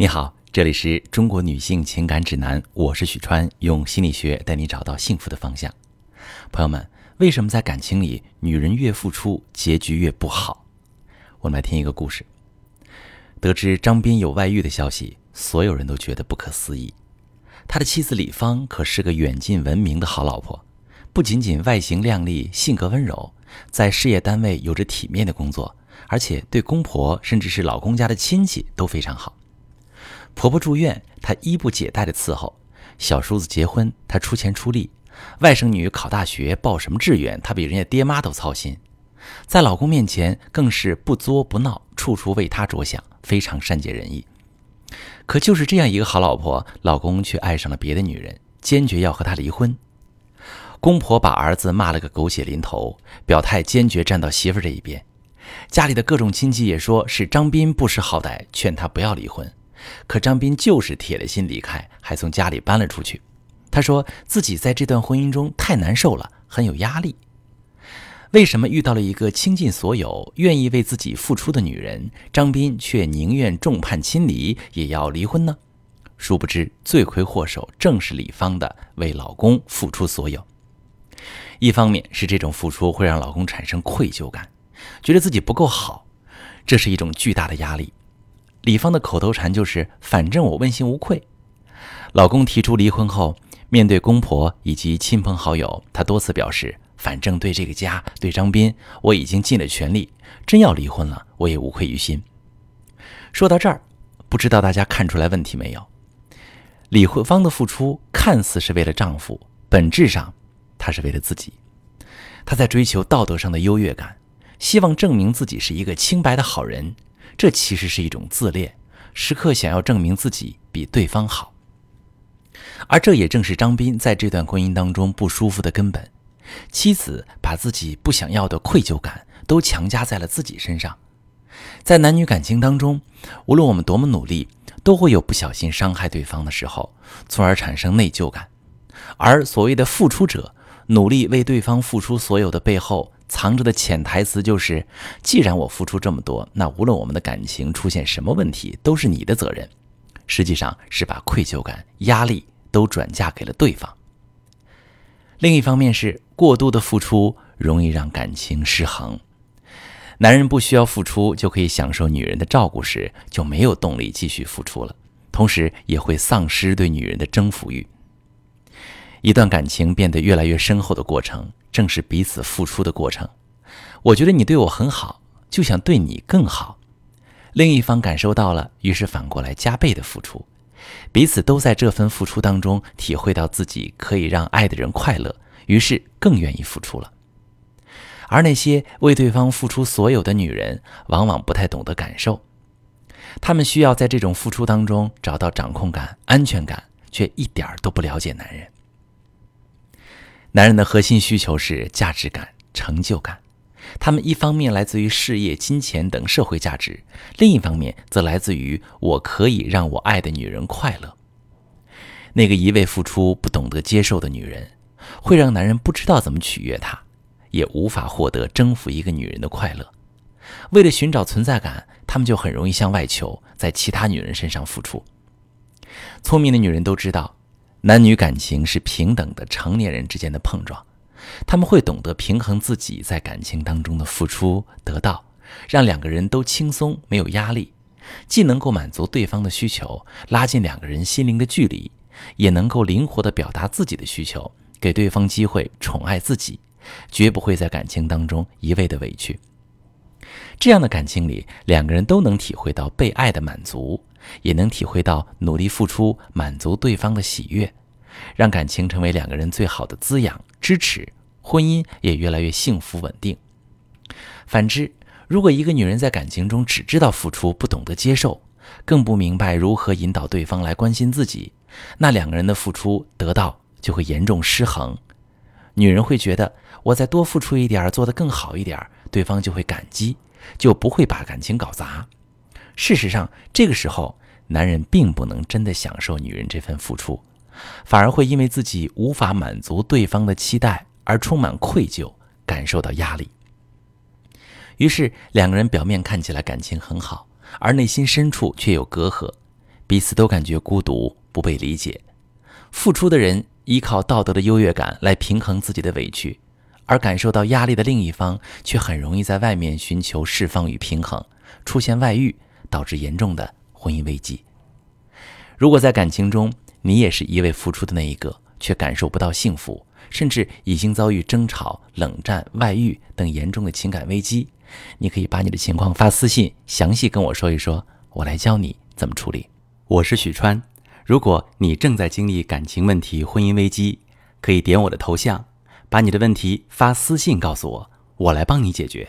你好，这里是中国女性情感指南，我是许川，用心理学带你找到幸福的方向。朋友们，为什么在感情里，女人越付出，结局越不好？我们来听一个故事。得知张斌有外遇的消息，所有人都觉得不可思议。他的妻子李芳可是个远近闻名的好老婆，不仅仅外形靓丽、性格温柔，在事业单位有着体面的工作，而且对公婆甚至是老公家的亲戚都非常好。婆婆住院，她衣不解带的伺候；小叔子结婚，她出钱出力；外甥女考大学，报什么志愿，她比人家爹妈都操心。在老公面前，更是不作不闹，处处为他着想，非常善解人意。可就是这样一个好老婆，老公却爱上了别的女人，坚决要和她离婚。公婆把儿子骂了个狗血淋头，表态坚决站到媳妇这一边。家里的各种亲戚也说是张斌不识好歹，劝他不要离婚。可张斌就是铁了心离开，还从家里搬了出去。他说自己在这段婚姻中太难受了，很有压力。为什么遇到了一个倾尽所有、愿意为自己付出的女人，张斌却宁愿众叛亲离也要离婚呢？殊不知，罪魁祸首正是李芳的为老公付出所有。一方面是这种付出会让老公产生愧疚感，觉得自己不够好，这是一种巨大的压力。李芳的口头禅就是“反正我问心无愧”。老公提出离婚后，面对公婆以及亲朋好友，她多次表示：“反正对这个家，对张斌，我已经尽了全力。真要离婚了，我也无愧于心。”说到这儿，不知道大家看出来问题没有？李慧芳的付出看似是为了丈夫，本质上，她是为了自己。她在追求道德上的优越感，希望证明自己是一个清白的好人。这其实是一种自恋，时刻想要证明自己比对方好，而这也正是张斌在这段婚姻当中不舒服的根本。妻子把自己不想要的愧疚感都强加在了自己身上，在男女感情当中，无论我们多么努力，都会有不小心伤害对方的时候，从而产生内疚感。而所谓的付出者，努力为对方付出所有的背后。藏着的潜台词就是：既然我付出这么多，那无论我们的感情出现什么问题，都是你的责任。实际上是把愧疚感、压力都转嫁给了对方。另一方面是过度的付出容易让感情失衡。男人不需要付出就可以享受女人的照顾时，就没有动力继续付出了，同时也会丧失对女人的征服欲。一段感情变得越来越深厚的过程，正是彼此付出的过程。我觉得你对我很好，就想对你更好。另一方感受到了，于是反过来加倍的付出。彼此都在这份付出当中体会到自己可以让爱的人快乐，于是更愿意付出了。而那些为对方付出所有的女人，往往不太懂得感受。她们需要在这种付出当中找到掌控感、安全感，却一点都不了解男人。男人的核心需求是价值感、成就感，他们一方面来自于事业、金钱等社会价值，另一方面则来自于我可以让我爱的女人快乐。那个一味付出、不懂得接受的女人，会让男人不知道怎么取悦她，也无法获得征服一个女人的快乐。为了寻找存在感，他们就很容易向外求，在其他女人身上付出。聪明的女人都知道。男女感情是平等的成年人之间的碰撞，他们会懂得平衡自己在感情当中的付出得到，让两个人都轻松没有压力，既能够满足对方的需求，拉近两个人心灵的距离，也能够灵活地表达自己的需求，给对方机会宠爱自己，绝不会在感情当中一味的委屈。这样的感情里，两个人都能体会到被爱的满足。也能体会到努力付出、满足对方的喜悦，让感情成为两个人最好的滋养、支持，婚姻也越来越幸福稳定。反之，如果一个女人在感情中只知道付出，不懂得接受，更不明白如何引导对方来关心自己，那两个人的付出得到就会严重失衡。女人会觉得我再多付出一点，做得更好一点，对方就会感激，就不会把感情搞砸。事实上，这个时候，男人并不能真的享受女人这份付出，反而会因为自己无法满足对方的期待而充满愧疚，感受到压力。于是，两个人表面看起来感情很好，而内心深处却有隔阂，彼此都感觉孤独、不被理解。付出的人依靠道德的优越感来平衡自己的委屈，而感受到压力的另一方却很容易在外面寻求释放与平衡，出现外遇，导致严重的婚姻危机。如果在感情中，你也是一味付出的那一个，却感受不到幸福，甚至已经遭遇争吵、冷战、外遇等严重的情感危机，你可以把你的情况发私信，详细跟我说一说，我来教你怎么处理。我是许川，如果你正在经历感情问题、婚姻危机，可以点我的头像，把你的问题发私信告诉我，我来帮你解决。